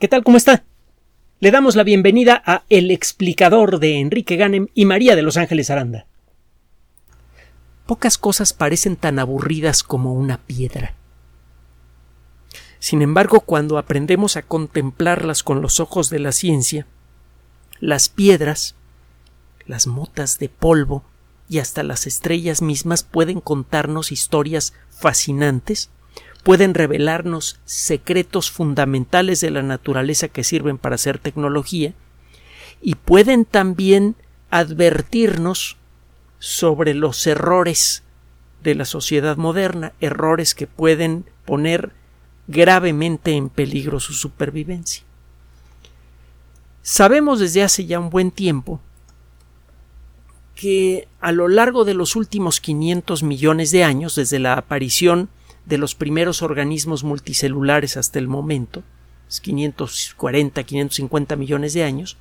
¿Qué tal? ¿Cómo está? Le damos la bienvenida a El explicador de Enrique Ganem y María de Los Ángeles Aranda. Pocas cosas parecen tan aburridas como una piedra. Sin embargo, cuando aprendemos a contemplarlas con los ojos de la ciencia, las piedras, las motas de polvo y hasta las estrellas mismas pueden contarnos historias fascinantes pueden revelarnos secretos fundamentales de la naturaleza que sirven para hacer tecnología y pueden también advertirnos sobre los errores de la sociedad moderna, errores que pueden poner gravemente en peligro su supervivencia. Sabemos desde hace ya un buen tiempo que a lo largo de los últimos 500 millones de años, desde la aparición de los primeros organismos multicelulares hasta el momento, 540, 550 millones de años,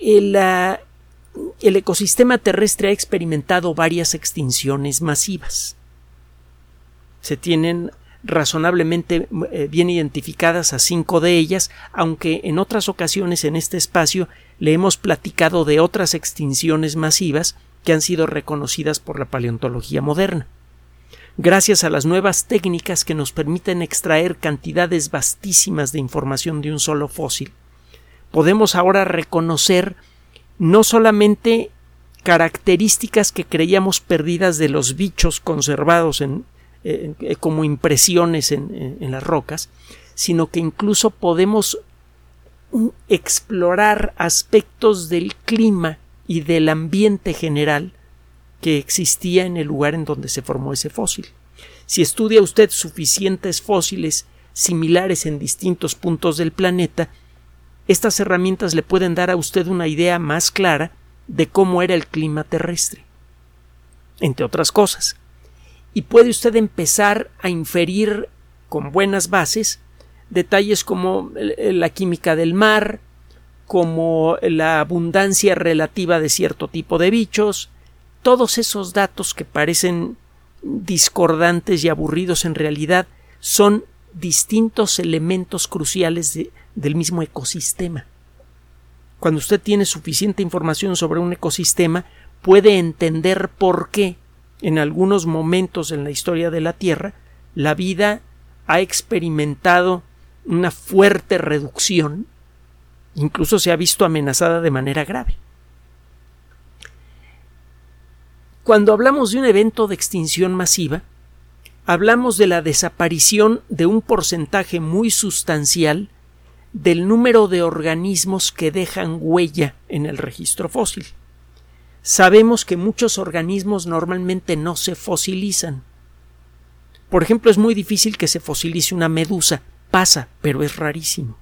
el, el ecosistema terrestre ha experimentado varias extinciones masivas. Se tienen razonablemente eh, bien identificadas a cinco de ellas, aunque en otras ocasiones en este espacio le hemos platicado de otras extinciones masivas que han sido reconocidas por la paleontología moderna gracias a las nuevas técnicas que nos permiten extraer cantidades vastísimas de información de un solo fósil, podemos ahora reconocer no solamente características que creíamos perdidas de los bichos conservados en, como impresiones en, en las rocas, sino que incluso podemos explorar aspectos del clima y del ambiente general que existía en el lugar en donde se formó ese fósil. Si estudia usted suficientes fósiles similares en distintos puntos del planeta, estas herramientas le pueden dar a usted una idea más clara de cómo era el clima terrestre, entre otras cosas. Y puede usted empezar a inferir con buenas bases detalles como la química del mar, como la abundancia relativa de cierto tipo de bichos, todos esos datos que parecen discordantes y aburridos en realidad son distintos elementos cruciales del mismo ecosistema. Cuando usted tiene suficiente información sobre un ecosistema, puede entender por qué en algunos momentos en la historia de la Tierra la vida ha experimentado una fuerte reducción, incluso se ha visto amenazada de manera grave. Cuando hablamos de un evento de extinción masiva, hablamos de la desaparición de un porcentaje muy sustancial del número de organismos que dejan huella en el registro fósil. Sabemos que muchos organismos normalmente no se fosilizan. Por ejemplo, es muy difícil que se fosilice una medusa. Pasa, pero es rarísimo.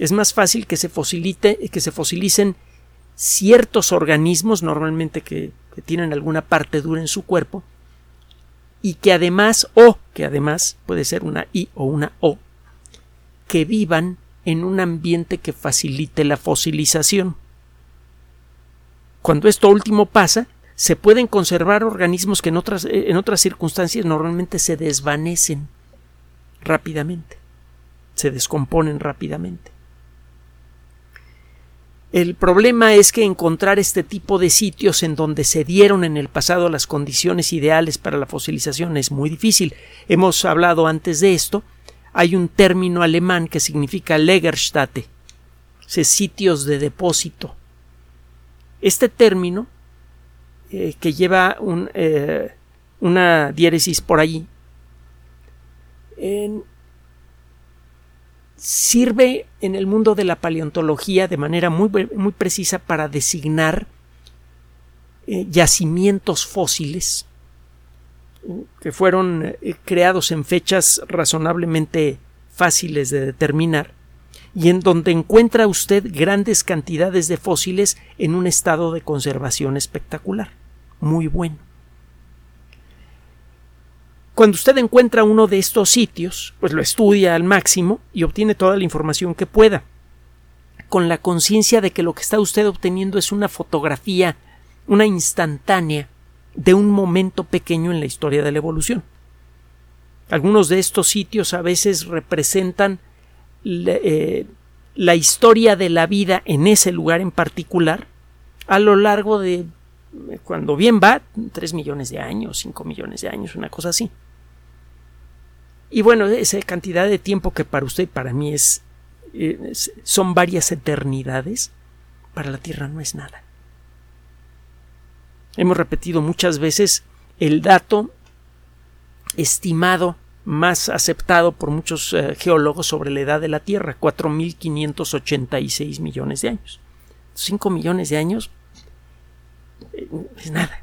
Es más fácil que se, que se fosilicen ciertos organismos, normalmente que, tienen alguna parte dura en su cuerpo, y que además, o que además puede ser una I o una O, que vivan en un ambiente que facilite la fosilización. Cuando esto último pasa, se pueden conservar organismos que en otras, en otras circunstancias normalmente se desvanecen rápidamente, se descomponen rápidamente. El problema es que encontrar este tipo de sitios en donde se dieron en el pasado las condiciones ideales para la fosilización es muy difícil. Hemos hablado antes de esto. Hay un término alemán que significa Legerstätte, sitios de depósito. Este término, eh, que lleva eh, una diéresis por allí, en, sirve en el mundo de la paleontología de manera muy, muy precisa para designar eh, yacimientos fósiles que fueron eh, creados en fechas razonablemente fáciles de determinar y en donde encuentra usted grandes cantidades de fósiles en un estado de conservación espectacular, muy bueno. Cuando usted encuentra uno de estos sitios, pues lo estudia al máximo y obtiene toda la información que pueda, con la conciencia de que lo que está usted obteniendo es una fotografía, una instantánea de un momento pequeño en la historia de la evolución. Algunos de estos sitios a veces representan eh, la historia de la vida en ese lugar en particular a lo largo de, cuando bien va, 3 millones de años, 5 millones de años, una cosa así. Y bueno, esa cantidad de tiempo que para usted y para mí es, son varias eternidades, para la Tierra no es nada. Hemos repetido muchas veces el dato estimado más aceptado por muchos eh, geólogos sobre la edad de la Tierra, 4.586 millones de años. 5 millones de años eh, es nada.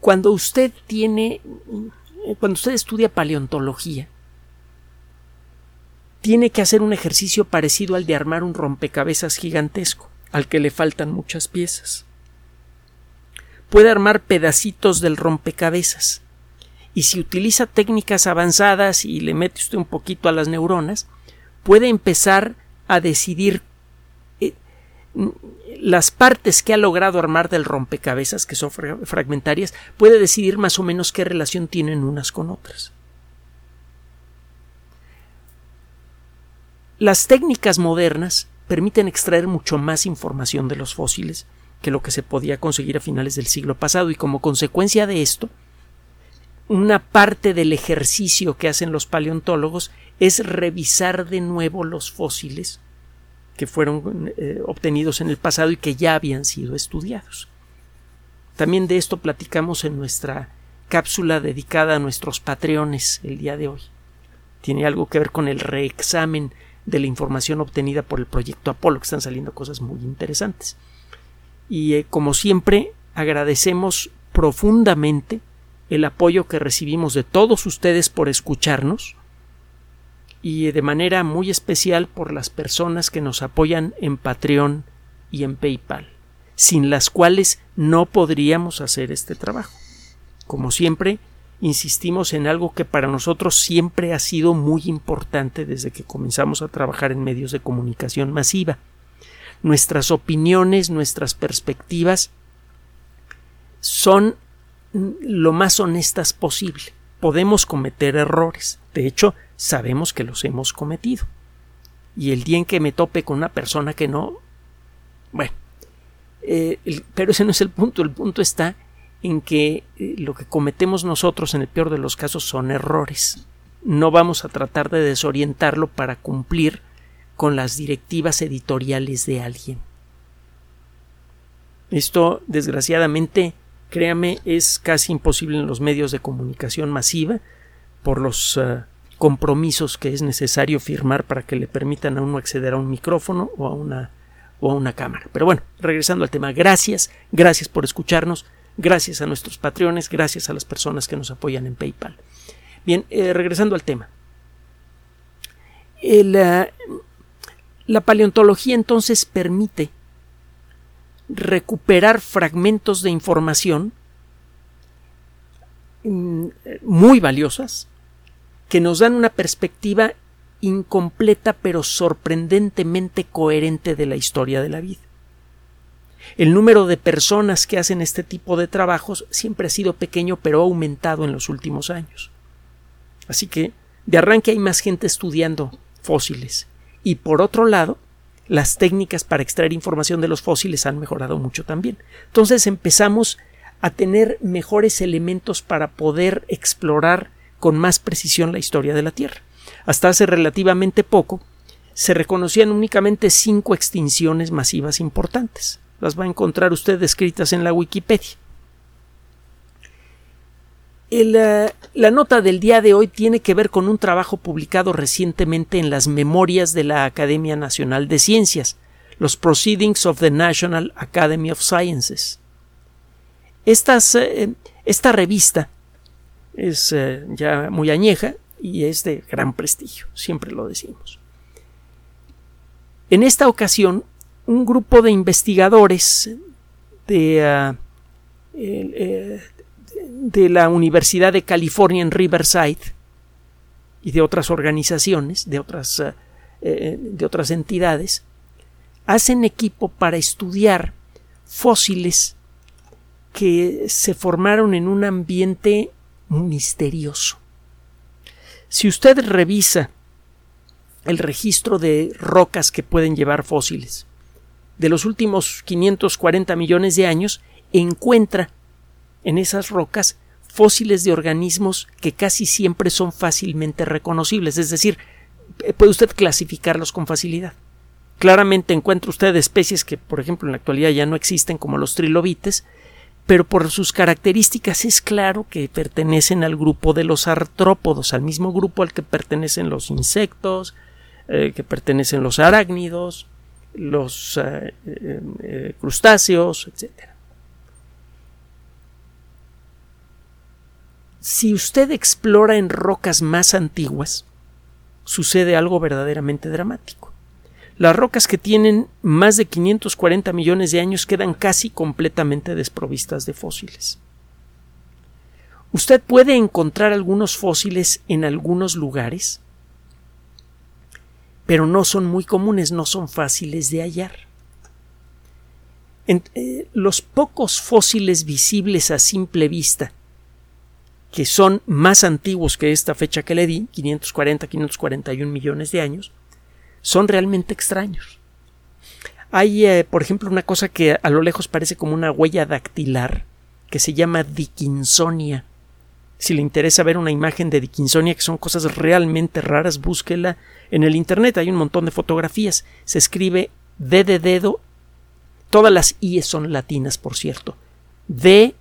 Cuando usted tiene, cuando usted estudia paleontología, tiene que hacer un ejercicio parecido al de armar un rompecabezas gigantesco, al que le faltan muchas piezas. Puede armar pedacitos del rompecabezas, y si utiliza técnicas avanzadas y le mete usted un poquito a las neuronas, puede empezar a decidir las partes que ha logrado armar del rompecabezas, que son fragmentarias, puede decidir más o menos qué relación tienen unas con otras. Las técnicas modernas permiten extraer mucho más información de los fósiles que lo que se podía conseguir a finales del siglo pasado y como consecuencia de esto, una parte del ejercicio que hacen los paleontólogos es revisar de nuevo los fósiles que fueron eh, obtenidos en el pasado y que ya habían sido estudiados. También de esto platicamos en nuestra cápsula dedicada a nuestros patreones el día de hoy. Tiene algo que ver con el reexamen de la información obtenida por el proyecto Apolo, que están saliendo cosas muy interesantes. Y eh, como siempre, agradecemos profundamente el apoyo que recibimos de todos ustedes por escucharnos y de manera muy especial por las personas que nos apoyan en Patreon y en PayPal, sin las cuales no podríamos hacer este trabajo. Como siempre, insistimos en algo que para nosotros siempre ha sido muy importante desde que comenzamos a trabajar en medios de comunicación masiva. Nuestras opiniones, nuestras perspectivas son lo más honestas posible. Podemos cometer errores. De hecho, sabemos que los hemos cometido. Y el día en que me tope con una persona que no. Bueno. Eh, pero ese no es el punto. El punto está en que eh, lo que cometemos nosotros en el peor de los casos son errores. No vamos a tratar de desorientarlo para cumplir con las directivas editoriales de alguien. Esto, desgraciadamente, créame, es casi imposible en los medios de comunicación masiva por los eh, compromisos que es necesario firmar para que le permitan a uno acceder a un micrófono o a una o a una cámara. Pero bueno, regresando al tema, gracias, gracias por escucharnos, gracias a nuestros patrones, gracias a las personas que nos apoyan en PayPal. Bien, eh, regresando al tema. Eh, la paleontología entonces permite recuperar fragmentos de información mm, muy valiosas que nos dan una perspectiva incompleta pero sorprendentemente coherente de la historia de la vida. El número de personas que hacen este tipo de trabajos siempre ha sido pequeño pero ha aumentado en los últimos años. Así que de arranque hay más gente estudiando fósiles. Y por otro lado, las técnicas para extraer información de los fósiles han mejorado mucho también. Entonces empezamos a tener mejores elementos para poder explorar con más precisión la historia de la Tierra. Hasta hace relativamente poco se reconocían únicamente cinco extinciones masivas importantes. Las va a encontrar usted escritas en la Wikipedia. Eh, la nota del día de hoy tiene que ver con un trabajo publicado recientemente en las memorias de la Academia Nacional de Ciencias, los Proceedings of the National Academy of Sciences. Eh, esta revista es eh, ya muy añeja y es de gran prestigio, siempre lo decimos. En esta ocasión, un grupo de investigadores de, ah, de la Universidad de California en Riverside y de otras organizaciones, de otras, eh, eh, de otras entidades, hacen equipo para estudiar fósiles que se formaron en un ambiente misterioso. Si usted revisa el registro de rocas que pueden llevar fósiles de los últimos 540 millones de años, encuentra en esas rocas fósiles de organismos que casi siempre son fácilmente reconocibles, es decir, eh, puede usted clasificarlos con facilidad. Claramente encuentra usted especies que, por ejemplo, en la actualidad ya no existen, como los trilobites, pero por sus características es claro que pertenecen al grupo de los artrópodos, al mismo grupo al que pertenecen los insectos, eh, que pertenecen los arácnidos, los eh, eh, crustáceos, etc. Si usted explora en rocas más antiguas, sucede algo verdaderamente dramático. Las rocas que tienen más de 540 millones de años quedan casi completamente desprovistas de fósiles. Usted puede encontrar algunos fósiles en algunos lugares, pero no son muy comunes, no son fáciles de hallar. Eh, los pocos fósiles visibles a simple vista, que son más antiguos que esta fecha que le di, 540-541 millones de años, son realmente extraños. Hay, eh, por ejemplo, una cosa que a lo lejos parece como una huella dactilar, que se llama Dickinsonia. Si le interesa ver una imagen de Dickinsonia, que son cosas realmente raras, búsquela en el Internet. Hay un montón de fotografías. Se escribe D de dedo. Todas las I son latinas, por cierto. D-I-C-K-I-N-S-O-N-I-A.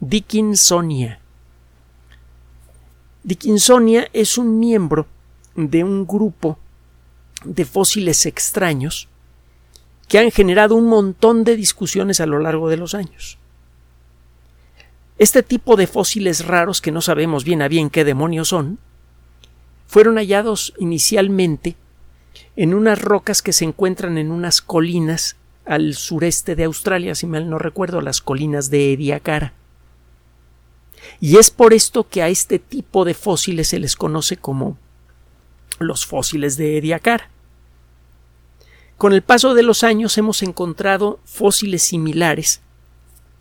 Dickinsonia. Dickinsonia es un miembro de un grupo de fósiles extraños que han generado un montón de discusiones a lo largo de los años. Este tipo de fósiles raros que no sabemos bien a bien qué demonios son, fueron hallados inicialmente en unas rocas que se encuentran en unas colinas al sureste de Australia, si mal no recuerdo, las colinas de Ediacara. Y es por esto que a este tipo de fósiles se les conoce como los fósiles de Ediacara. Con el paso de los años hemos encontrado fósiles similares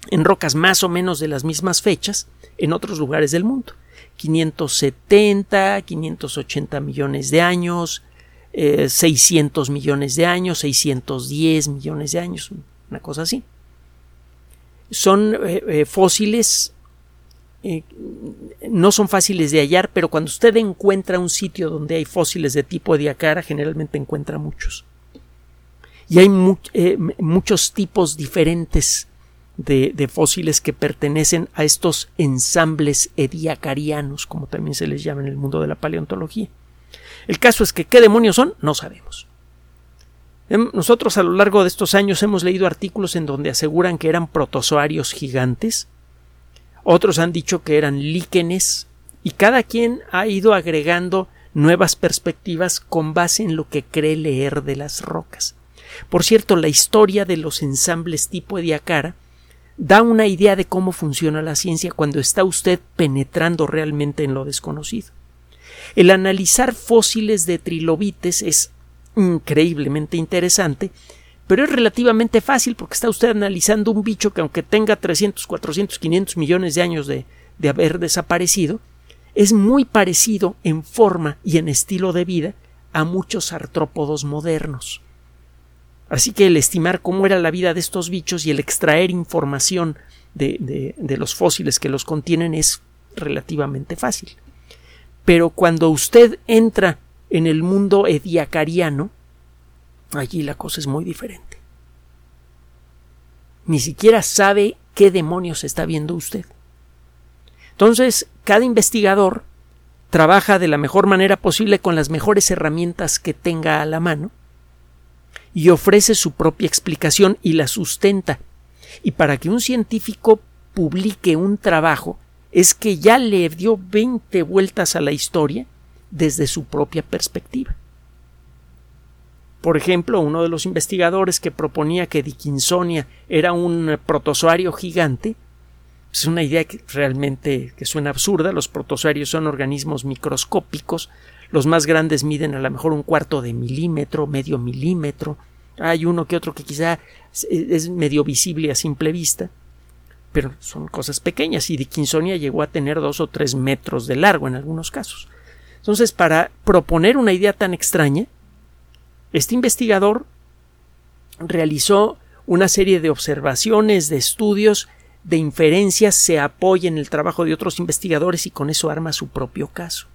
en rocas más o menos de las mismas fechas en otros lugares del mundo. 570, 580 millones de años, 600 eh, millones de años, 610 millones de años, una cosa así. Son eh, eh, fósiles eh, no son fáciles de hallar, pero cuando usted encuentra un sitio donde hay fósiles de tipo diacara, generalmente encuentra muchos. Y hay eh, muchos tipos diferentes de, fósiles que pertenecen a estos ensambles ediacarianos, como también se les llama en el mundo de la paleontología. El caso es que qué demonios son, no sabemos. Em, nosotros a lo largo de estos años hemos leído artículos en donde aseguran que eran protozoarios gigantes, otros han dicho que eran líquenes, y cada quien ha ido agregando nuevas perspectivas con base en lo que cree leer de las rocas. Por cierto, la historia de los ensambles tipo Ediacara da una idea de cómo funciona la ciencia cuando está usted penetrando realmente en lo desconocido. El analizar fósiles de trilobites es increíblemente interesante pero es relativamente fácil porque está usted analizando un bicho que aunque tenga 300, 400, 500 millones de años de, de haber desaparecido, es muy parecido en forma y en estilo de vida a muchos artrópodos modernos. Así que el estimar cómo era la vida de estos bichos y el extraer información de, de, de, los fósiles que los contienen es relativamente fácil. Pero cuando usted entra en el mundo ediacariano, Allí la cosa es muy diferente. Ni siquiera sabe qué demonios está viendo usted. Entonces, cada investigador trabaja de la mejor manera posible con las mejores herramientas que tenga a la mano y ofrece su propia explicación y la sustenta. Y para que un científico publique un trabajo es que ya le dio 20 vueltas a la historia desde su propia perspectiva. Por ejemplo, uno de los investigadores que proponía que Dickinsonia era un protozoario gigante, es una idea que realmente que suena absurda. Los protozoarios son organismos microscópicos. Los más grandes miden a lo mejor un cuarto de milímetro, medio milímetro. Hay uno que otro que quizá es medio visible a simple vista, pero son cosas pequeñas y Dickinsonia llegó a tener dos o tres metros de largo en algunos casos. Entonces, para proponer una idea tan extraña, este investigador realizó una serie de observaciones, de estudios, de inferencias, se apoya en el trabajo de otros investigadores y con eso arma su propio caso.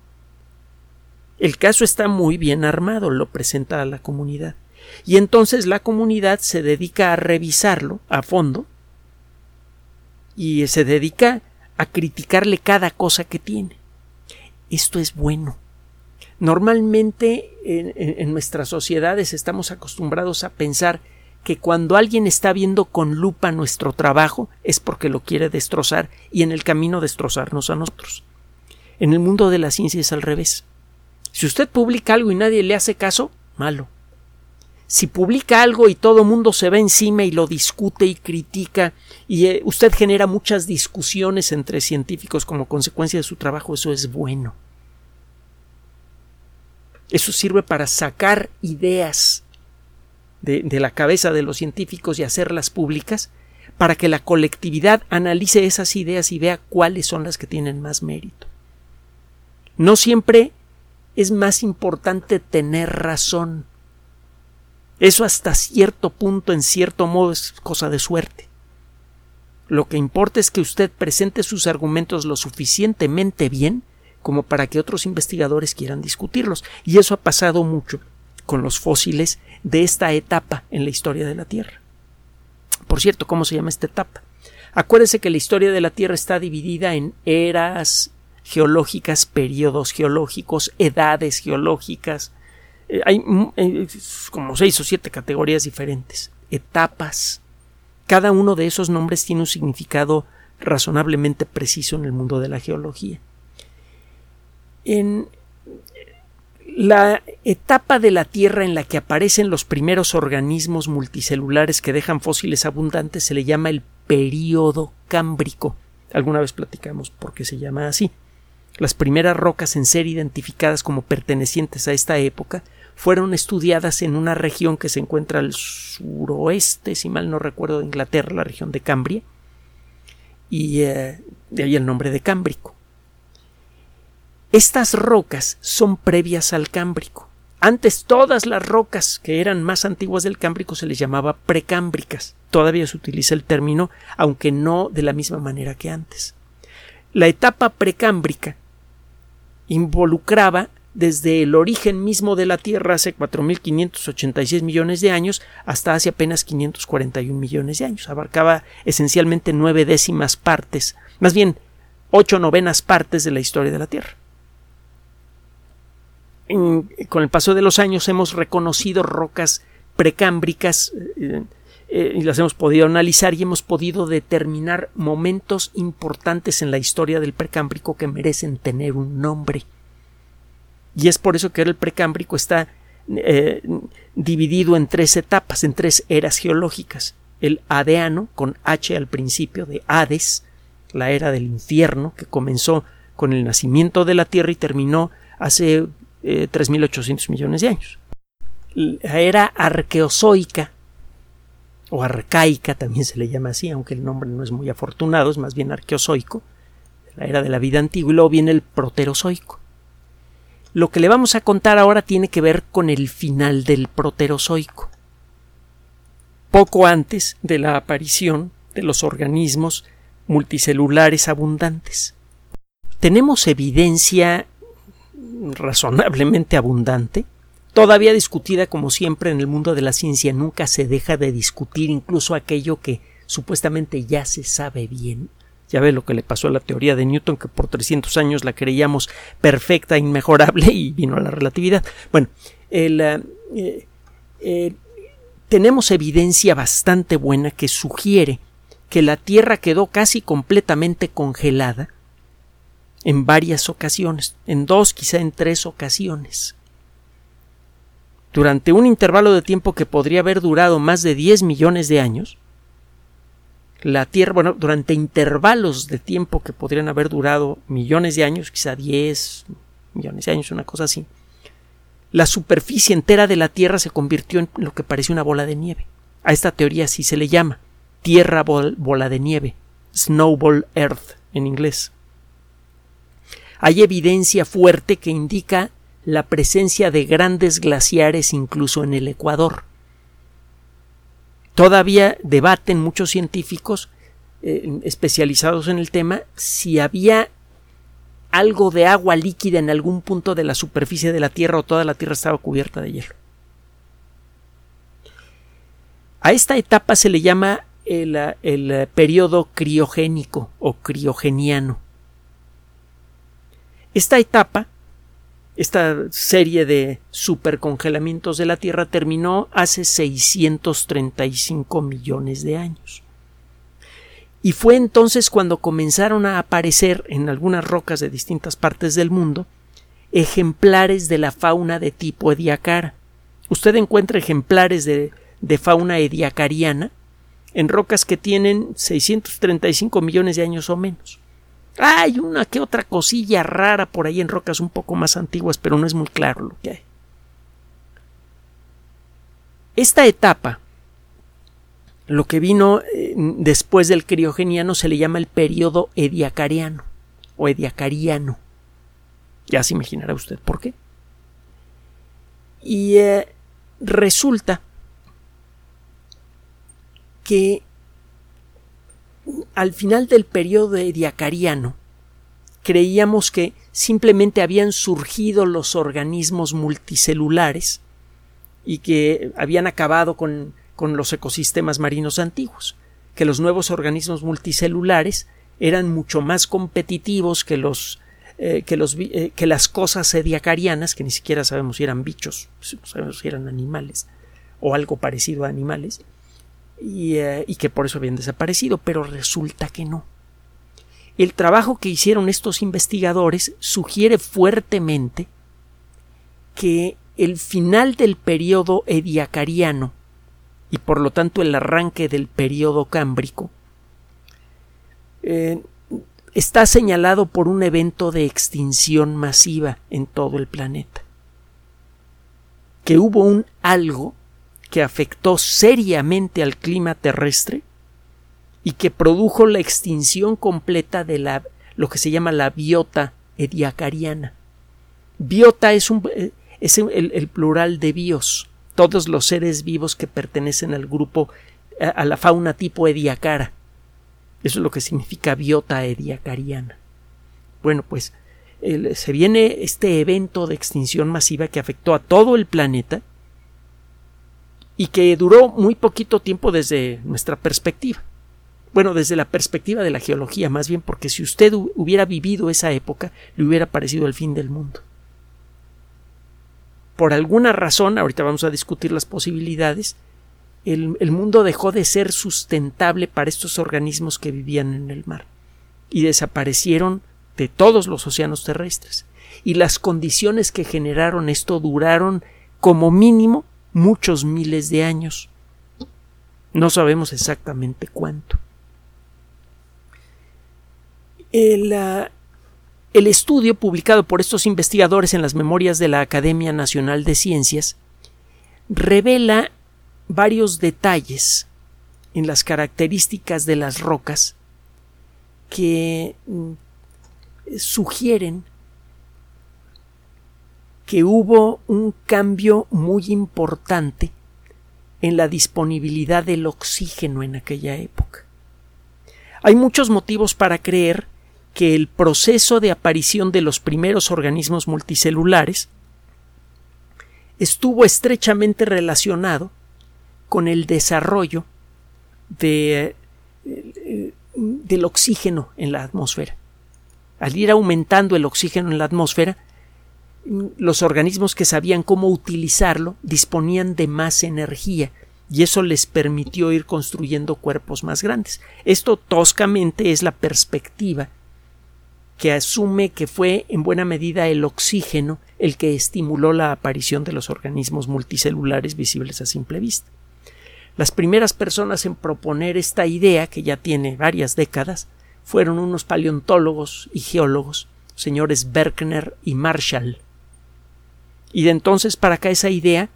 El caso está muy bien armado, lo presenta a la comunidad. Y entonces la comunidad se dedica a revisarlo a fondo y se dedica a criticarle cada cosa que tiene. Esto es bueno. Normalmente en, nuestras sociedades estamos acostumbrados a pensar que cuando alguien está viendo con lupa nuestro trabajo es porque lo quiere destrozar y en el camino destrozarnos a nosotros. En el mundo de la ciencia es al revés. Si usted publica algo y nadie le hace caso, malo. Si publica algo y todo el mundo se va encima y lo discute y critica y eh, usted genera muchas discusiones entre científicos como consecuencia de su trabajo, eso es bueno. Eso sirve para sacar ideas de, la cabeza de los científicos y hacerlas públicas para que la colectividad analice esas ideas y vea cuáles son las que tienen más mérito. No siempre es más importante tener razón. Eso hasta cierto punto, en cierto modo, es cosa de suerte. Lo que importa es que usted presente sus argumentos lo suficientemente bien como para que otros investigadores quieran discutirlos. Y eso ha pasado mucho con los fósiles de esta etapa en la historia de la Tierra. Por cierto, ¿cómo se llama esta etapa? Acuérdese que la historia de la Tierra está dividida en eras geológicas, periodos geológicos, edades geológicas. Eh, hay mm, eh, como seis o siete categorías diferentes, etapas. Cada uno de esos nombres tiene un significado razonablemente preciso en el mundo de la geología. En la etapa de la Tierra en la que aparecen los primeros organismos multicelulares que dejan fósiles abundantes se le llama el período cámbrico. Alguna vez platicamos por qué se llama así. Las primeras rocas en ser identificadas como pertenecientes a esta época fueron estudiadas en una región que se encuentra al suroeste, si mal no recuerdo, de Inglaterra, la región de Cambria, y eh, de ahí el nombre de Cámbrico. Estas rocas son previas al Cámbrico. Antes todas las rocas que eran más antiguas del Cámbrico se les llamaba precámbricas. Todavía se utiliza el término, aunque no de la misma manera que antes. La etapa precámbrica involucraba desde el origen mismo de la Tierra hace 4.586 millones de años hasta hace apenas 541 millones de años. Abarcaba esencialmente nueve décimas partes, más bien ocho novenas partes de la historia de la Tierra con el paso de los años hemos reconocido rocas precámbricas eh, eh, y las hemos podido analizar y hemos podido determinar momentos importantes en la historia del precámbrico que merecen tener un nombre. Y es por eso que el precámbrico está eh, dividido en tres etapas, en tres eras geológicas. El adeano, con H al principio de Hades, la era del infierno, que comenzó con el nacimiento de la Tierra y terminó hace 3.800 eh, millones de años. La era arqueozoica o arcaica también se le llama así, aunque el nombre no es muy afortunado, es más bien arqueozoico, la era de la vida antigua, y luego viene el proterozoico. Lo que le vamos a contar ahora tiene que ver con el final del proterozoico, poco antes de la aparición de los organismos multicelulares abundantes. Tenemos evidencia razonablemente abundante, todavía discutida como siempre en el mundo de la ciencia, nunca se deja de discutir incluso aquello que supuestamente ya se sabe bien. Ya ve lo que le pasó a la teoría de Newton, que por 300 años la creíamos perfecta, inmejorable, y vino a la relatividad. Bueno, eh, eh, tenemos evidencia bastante buena que sugiere que la Tierra quedó casi completamente congelada en varias ocasiones, en dos, quizá en tres ocasiones. Durante un intervalo de tiempo que podría haber durado más de 10 millones de años, la Tierra, bueno, durante intervalos de tiempo que podrían haber durado millones de años, quizá 10 millones de años, una cosa así, la superficie entera de la Tierra se convirtió en lo que parece una bola de nieve. A esta teoría así se le llama Tierra bola de nieve, Snowball Earth en inglés. Hay evidencia fuerte que indica la presencia de grandes glaciares incluso en el Ecuador. Todavía debaten muchos científicos eh, especializados en el tema si había algo de agua líquida en algún punto de la superficie de la Tierra o toda la Tierra estaba cubierta de hielo. A esta etapa se le llama el, el periodo criogénico o criogeniano. Esta etapa esta serie de supercongelamientos de la Tierra terminó hace 635 millones de años. Y fue entonces cuando comenzaron a aparecer en algunas rocas de distintas partes del mundo ejemplares de la fauna de tipo ediacara. Usted encuentra ejemplares de, de fauna ediacariana en rocas que tienen 635 millones de años o menos. Hay una que otra cosilla rara por ahí en rocas un poco más antiguas, pero no es muy claro lo que hay. Esta etapa, lo que vino eh, después del criogeniano, se le llama el periodo ediacariano o ediacariano. Ya se imaginará usted por qué. Y eh, resulta que al final del periodo ediacariano creíamos que simplemente habían surgido los organismos multicelulares y que habían acabado con, con los ecosistemas marinos antiguos, que los nuevos organismos multicelulares eran mucho más competitivos que los eh, que, los, eh, que las cosas ediacarianas, que ni siquiera sabemos si eran bichos, sabemos si eran animales o algo parecido a animales, eh, y, que por eso habían desaparecido, pero resulta que no. El trabajo que hicieron estos investigadores sugiere fuertemente que el final del periodo ediacariano y por lo tanto el arranque del periodo cámbrico eh, está señalado por un evento de extinción masiva en todo el planeta. Que hubo un algo que afectó seriamente al clima terrestre y que produjo la extinción completa de la, lo que se llama la biota ediacariana. Biota es, el, plural de bios, todos los seres vivos que pertenecen al grupo, a, la fauna tipo ediacara. Eso es lo que significa biota ediacariana. Bueno, pues se viene este evento de extinción masiva que afectó a todo el planeta y que duró muy poquito tiempo desde nuestra perspectiva. Bueno, desde la perspectiva de la geología, más bien porque si usted hubiera vivido esa época, le hubiera parecido el fin del mundo. Por alguna razón, ahorita vamos a discutir las posibilidades, el, el mundo dejó de ser sustentable para estos organismos que vivían en el mar y desaparecieron de todos los océanos terrestres. Y las condiciones que generaron esto duraron como mínimo muchos miles de años. No sabemos exactamente cuánto. El, ah, el, estudio publicado por estos investigadores en las memorias de la Academia Nacional de Ciencias revela varios detalles en las características de las rocas que mm, sugieren que hubo un cambio muy importante en la disponibilidad del oxígeno en aquella época. Hay muchos motivos para creer que el proceso de aparición de los primeros organismos multicelulares estuvo estrechamente relacionado con el desarrollo de, eh, del oxígeno en la atmósfera. Al ir aumentando el oxígeno en la atmósfera, los organismos que sabían cómo utilizarlo disponían de más energía y eso les permitió ir construyendo cuerpos más grandes. Esto toscamente es la perspectiva que asume que fue en buena medida el oxígeno el que estimuló la aparición de los organismos multicelulares visibles a simple vista. Las primeras personas en proponer esta idea, que ya tiene varias décadas, fueron unos paleontólogos y geólogos, señores Berkner y Marshall, Y de entonces para acá esa idea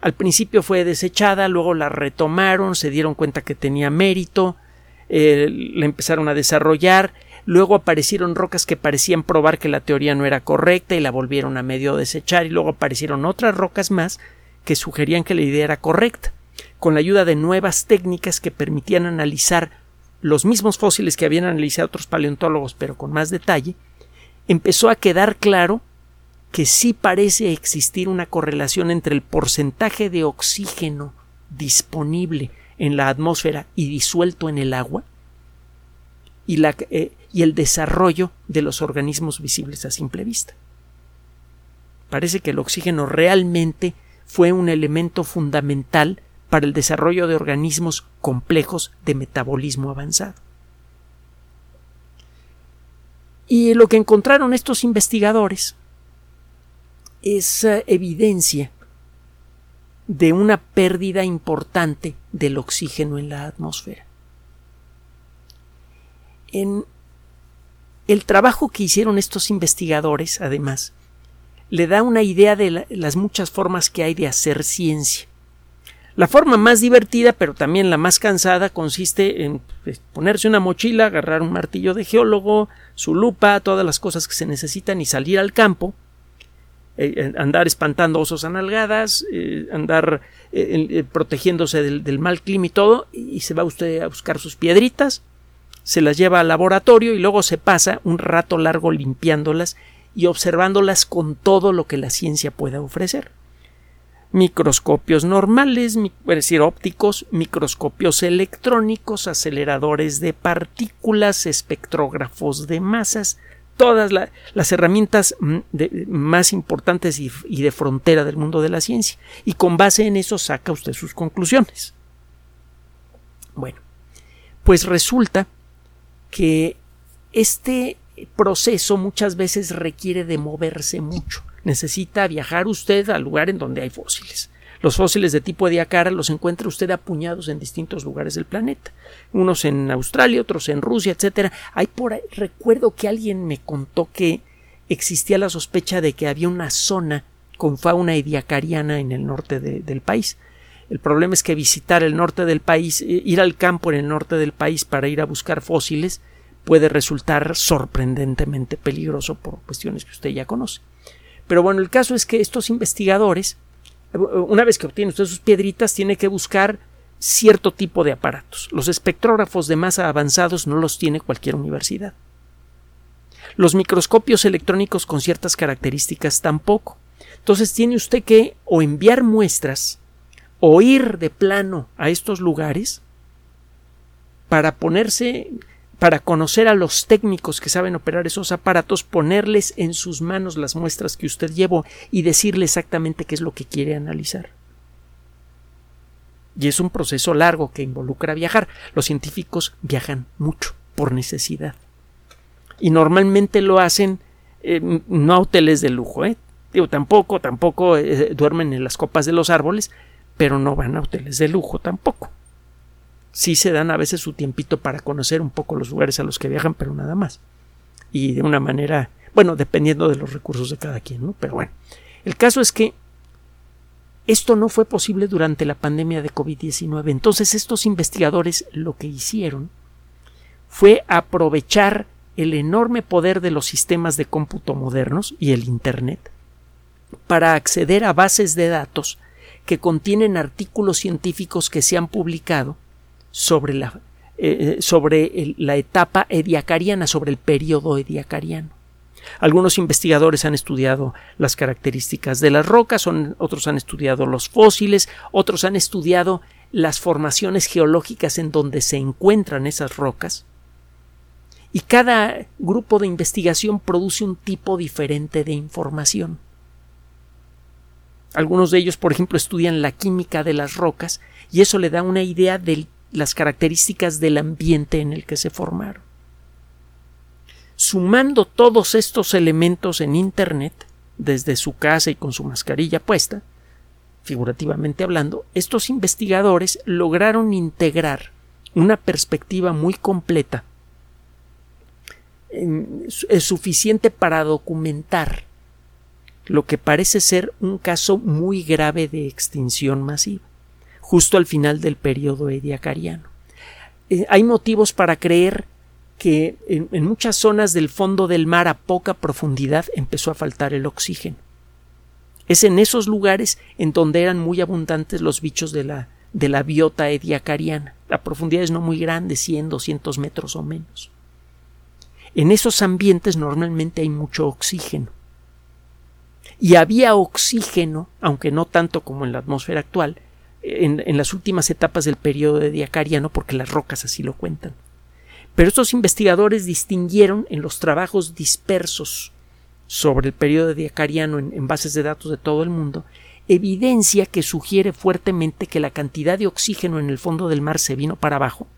al principio fue desechada, luego la retomaron, se dieron cuenta que tenía mérito, eh, la empezaron a desarrollar, luego aparecieron rocas que parecían probar que la teoría no era correcta y la volvieron a medio desechar, y luego aparecieron otras rocas más que sugerían que la idea era correcta, con la ayuda de nuevas técnicas que permitían analizar los mismos fósiles que habían analizado otros paleontólogos, pero con más detalle, empezó a quedar claro que sí parece existir una correlación entre el porcentaje de oxígeno disponible en la atmósfera y disuelto en el agua y, la, eh, y el desarrollo de los organismos visibles a simple vista. Parece que el oxígeno realmente fue un elemento fundamental para el desarrollo de organismos complejos de metabolismo avanzado. Y lo que encontraron estos investigadores es evidencia de una pérdida importante del oxígeno en la atmósfera. En el trabajo que hicieron estos investigadores, además, le da una idea de las muchas formas que hay de hacer ciencia. La forma más divertida, pero también la más cansada, consiste en pues, ponerse una mochila, agarrar un martillo de geólogo, su lupa, todas las cosas que se necesitan y salir al campo, eh, andar espantando osos analgadas, eh, andar eh, protegiéndose del, del, mal clima y todo, y se va usted a buscar sus piedritas, se las lleva al laboratorio y luego se pasa un rato largo limpiándolas y observándolas con todo lo que la ciencia pueda ofrecer. Microscopios normales, es decir, ópticos, microscopios electrónicos, aceleradores de partículas, espectrógrafos de masas, todas las herramientas mm, más importantes y, y de frontera del mundo de la ciencia. Y con base en eso saca usted sus conclusiones. Bueno, pues resulta que este proceso muchas veces requiere de moverse mucho necesita viajar usted al lugar en donde hay fósiles. Los fósiles de tipo Ediacara los encuentra usted apuñados en distintos lugares del planeta. Unos en Australia, otros en Rusia, etcétera. Hay por ahí, recuerdo que alguien me contó que existía la sospecha de que había una zona con fauna ediacariana en el norte del país. El problema es que visitar el norte del país, eh, ir al campo en el norte del país para ir a buscar fósiles, puede resultar sorprendentemente peligroso por cuestiones que usted ya conoce. Pero bueno, el caso es que estos investigadores, una vez que obtienen usted sus piedritas, tiene que buscar cierto tipo de aparatos. Los espectrógrafos de masa avanzados no los tiene cualquier universidad. Los microscopios electrónicos con ciertas características tampoco. Entonces tiene usted que o enviar muestras o ir de plano a estos lugares para ponerse para conocer a los técnicos que saben operar esos aparatos, ponerles en sus manos las muestras que usted llevó y decirle exactamente qué es lo que quiere analizar. Y es un proceso largo que involucra viajar. Los científicos viajan mucho por necesidad. Y normalmente lo hacen eh, no a hoteles de lujo, ¿eh? Digo, tampoco, tampoco eh, duermen en las copas de los árboles, pero no van a hoteles de lujo tampoco sí se dan a veces su tiempito para conocer un poco los lugares a los que viajan, pero nada más. Y de una manera, bueno, dependiendo de los recursos de cada quien, ¿no? Pero bueno, el caso es que esto no fue posible durante la pandemia de COVID-19. Entonces estos investigadores lo que hicieron fue aprovechar el enorme poder de los sistemas de cómputo modernos y el Internet para acceder a bases de datos que contienen artículos científicos que se han publicado sobre la, eh, sobre la etapa ediacariana, sobre el periodo ediacariano. Algunos investigadores han estudiado las características de las rocas, otros han estudiado los fósiles, otros han estudiado las formaciones geológicas en donde se encuentran esas rocas. Y cada grupo de investigación produce un tipo diferente de información. Algunos de ellos, por ejemplo, estudian la química de las rocas y eso le da una idea del las características del ambiente en el que se formaron. Sumando todos estos elementos en Internet, desde su casa y con su mascarilla puesta, figurativamente hablando, estos investigadores lograron integrar una perspectiva muy completa, es suficiente para documentar lo que parece ser un caso muy grave de extinción masiva, justo al final del periodo ediacariano. Eh, hay motivos para creer que en, muchas zonas del fondo del mar a poca profundidad empezó a faltar el oxígeno. Es en esos lugares en donde eran muy abundantes los bichos de la, de la biota ediacariana, a profundidades no muy grandes, 100, 200 metros o menos. En esos ambientes normalmente hay mucho oxígeno. Y había oxígeno, aunque no tanto como en la atmósfera actual, en, las últimas etapas del periodo de Diacariano, porque las rocas así lo cuentan. Pero estos investigadores distinguieron en los trabajos dispersos sobre el periodo Diacariano en bases de datos de todo el mundo evidencia que sugiere fuertemente que la cantidad de oxígeno en el fondo del mar se vino para abajo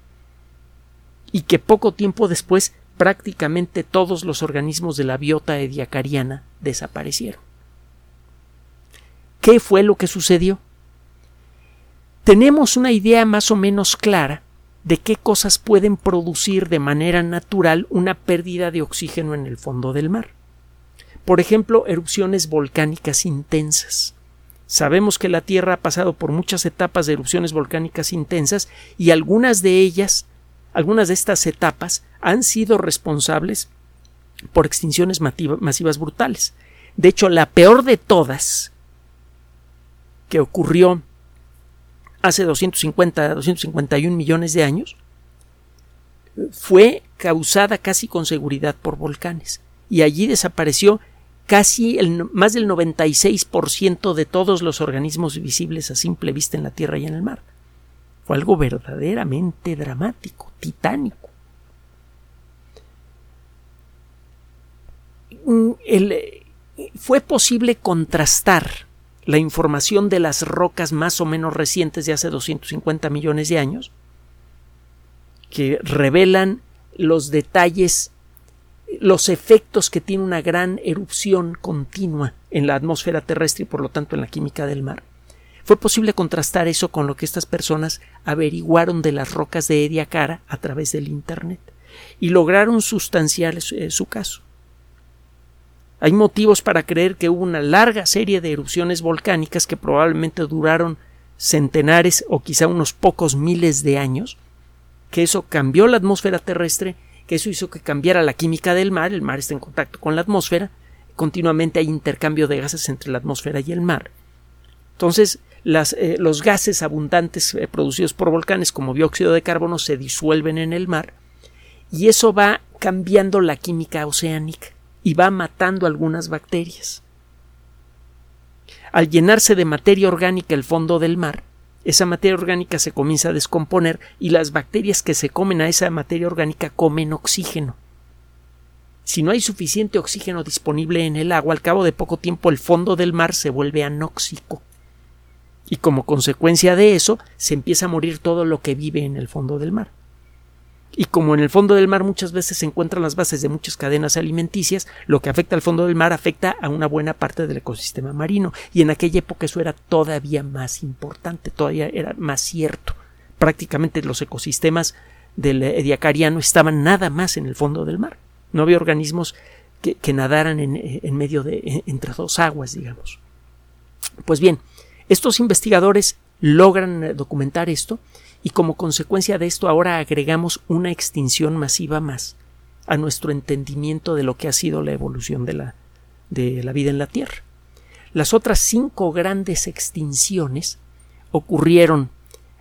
y que poco tiempo después prácticamente todos los organismos de la biota ediacariana desaparecieron. ¿Qué fue lo que sucedió? Tenemos una idea más o menos clara de qué cosas pueden producir de manera natural una pérdida de oxígeno en el fondo del mar. Por ejemplo, erupciones volcánicas intensas. Sabemos que la Tierra ha pasado por muchas etapas de erupciones volcánicas intensas y algunas de ellas, algunas de estas etapas han sido responsables por extinciones masivas brutales. De hecho, la peor de todas, que ocurrió hace 250, 251 millones de años, fue causada casi con seguridad por volcanes. Y allí desapareció casi el, más del 96% de todos los organismos visibles a simple vista en la Tierra y en el mar. Fue algo verdaderamente dramático, titánico. Mm, fue posible contrastar la información de las rocas más o menos recientes de hace 250 millones de años, que revelan los detalles, los efectos que tiene una gran erupción continua en la atmósfera terrestre y por lo tanto en la química del mar. Fue posible contrastar eso con lo que estas personas averiguaron de las rocas de Ediacara a través del Internet y lograron sustanciar eh, su caso. Hay motivos para creer que hubo una larga serie de erupciones volcánicas que probablemente duraron centenares o quizá unos pocos miles de años, que eso cambió la atmósfera terrestre, que eso hizo que cambiara la química del mar, el mar está en contacto con la atmósfera, continuamente hay intercambio de gases entre la atmósfera y el mar. Entonces, eh, los gases abundantes eh, producidos por volcanes como dióxido de carbono se disuelven en el mar y eso va cambiando la química oceánica y va matando algunas bacterias. Al llenarse de materia orgánica el fondo del mar, esa materia orgánica se comienza a descomponer y las bacterias que se comen a esa materia orgánica comen oxígeno. Si no hay suficiente oxígeno disponible en el agua, al cabo de poco tiempo el fondo del mar se vuelve anóxico. Y como consecuencia de eso, se empieza a morir todo lo que vive en el fondo del mar. Y como en el fondo del mar muchas veces se encuentran las bases de muchas cadenas alimenticias, lo que afecta al fondo del mar afecta a una buena parte del ecosistema marino. Y en aquella época eso era todavía más importante, todavía era más cierto. Prácticamente los ecosistemas del ediacariano estaban nada más en el fondo del mar. No había organismos que, nadaran en, en, medio de entre dos aguas, digamos. Pues bien, estos investigadores logran documentar esto y como consecuencia de esto ahora agregamos una extinción masiva más a nuestro entendimiento de lo que ha sido la evolución de la, de la vida en la Tierra. Las otras cinco grandes extinciones ocurrieron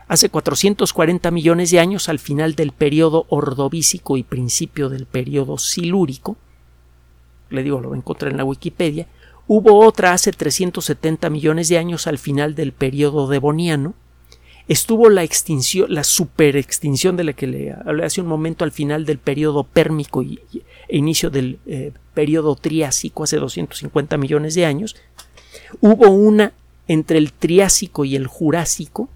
hace 440 millones de años al final del periodo ordovícico y principio del periodo silúrico. Le digo, lo encontrar en la Wikipedia. Hubo otra hace 370 millones de años al final del periodo devoniano estuvo la extinción, la superextinción de la que le hablé hace un momento al final del periodo pérmico y, e inicio del eh, periodo triásico hace 250 millones de años. Hubo una entre el triásico y el jurásico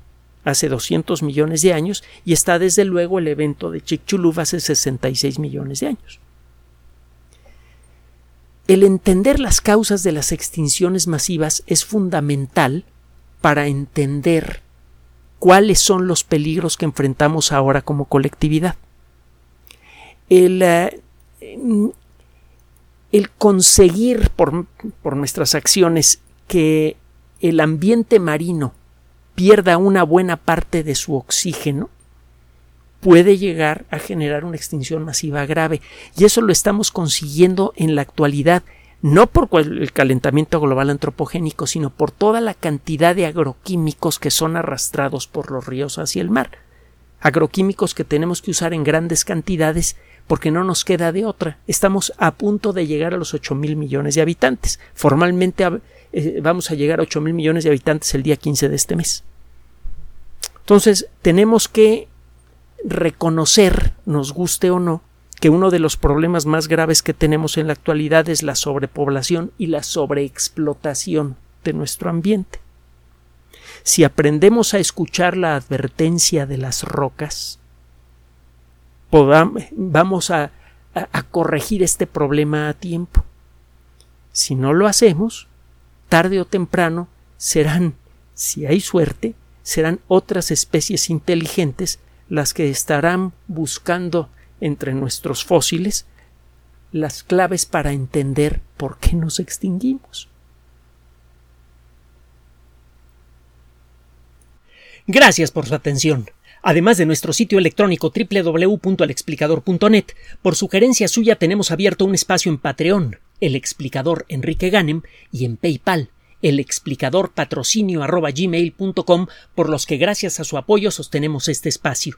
hace 200 millones de años y está desde luego el evento de Chicxulub hace 66 millones de años. El entender las causas de las extinciones masivas es fundamental para entender cuáles son los peligros que enfrentamos ahora como colectividad. El, eh, el conseguir por, por nuestras acciones que el ambiente marino pierda una buena parte de su oxígeno, puede llegar a generar una extinción masiva grave. Y eso lo estamos consiguiendo en la actualidad, no por el calentamiento global antropogénico, sino por toda la cantidad de agroquímicos que son arrastrados por los ríos hacia el mar. Agroquímicos que tenemos que usar en grandes cantidades porque no nos queda de otra. Estamos a punto de llegar a los 8 mil millones de habitantes. Formalmente eh, vamos a llegar a 8 mil millones de habitantes el día 15 de este mes. Entonces, tenemos que reconocer, nos guste o no, que uno de los problemas más graves que tenemos en la actualidad es la sobrepoblación y la sobreexplotación de nuestro ambiente. Si aprendemos a escuchar la advertencia de las rocas, vamos a, a corregir este problema a tiempo. Si no lo hacemos, tarde o temprano serán, si hay suerte, serán otras especies inteligentes las que estarán buscando entre nuestros fósiles las claves para entender por qué nos extinguimos. Gracias por su atención. Además de nuestro sitio electrónico www.alexplicador.net, por sugerencia suya tenemos abierto un espacio en Patreon, el explicador Enrique Ganem, y en PayPal, el explicador patrocinio por los que gracias a su apoyo sostenemos este espacio.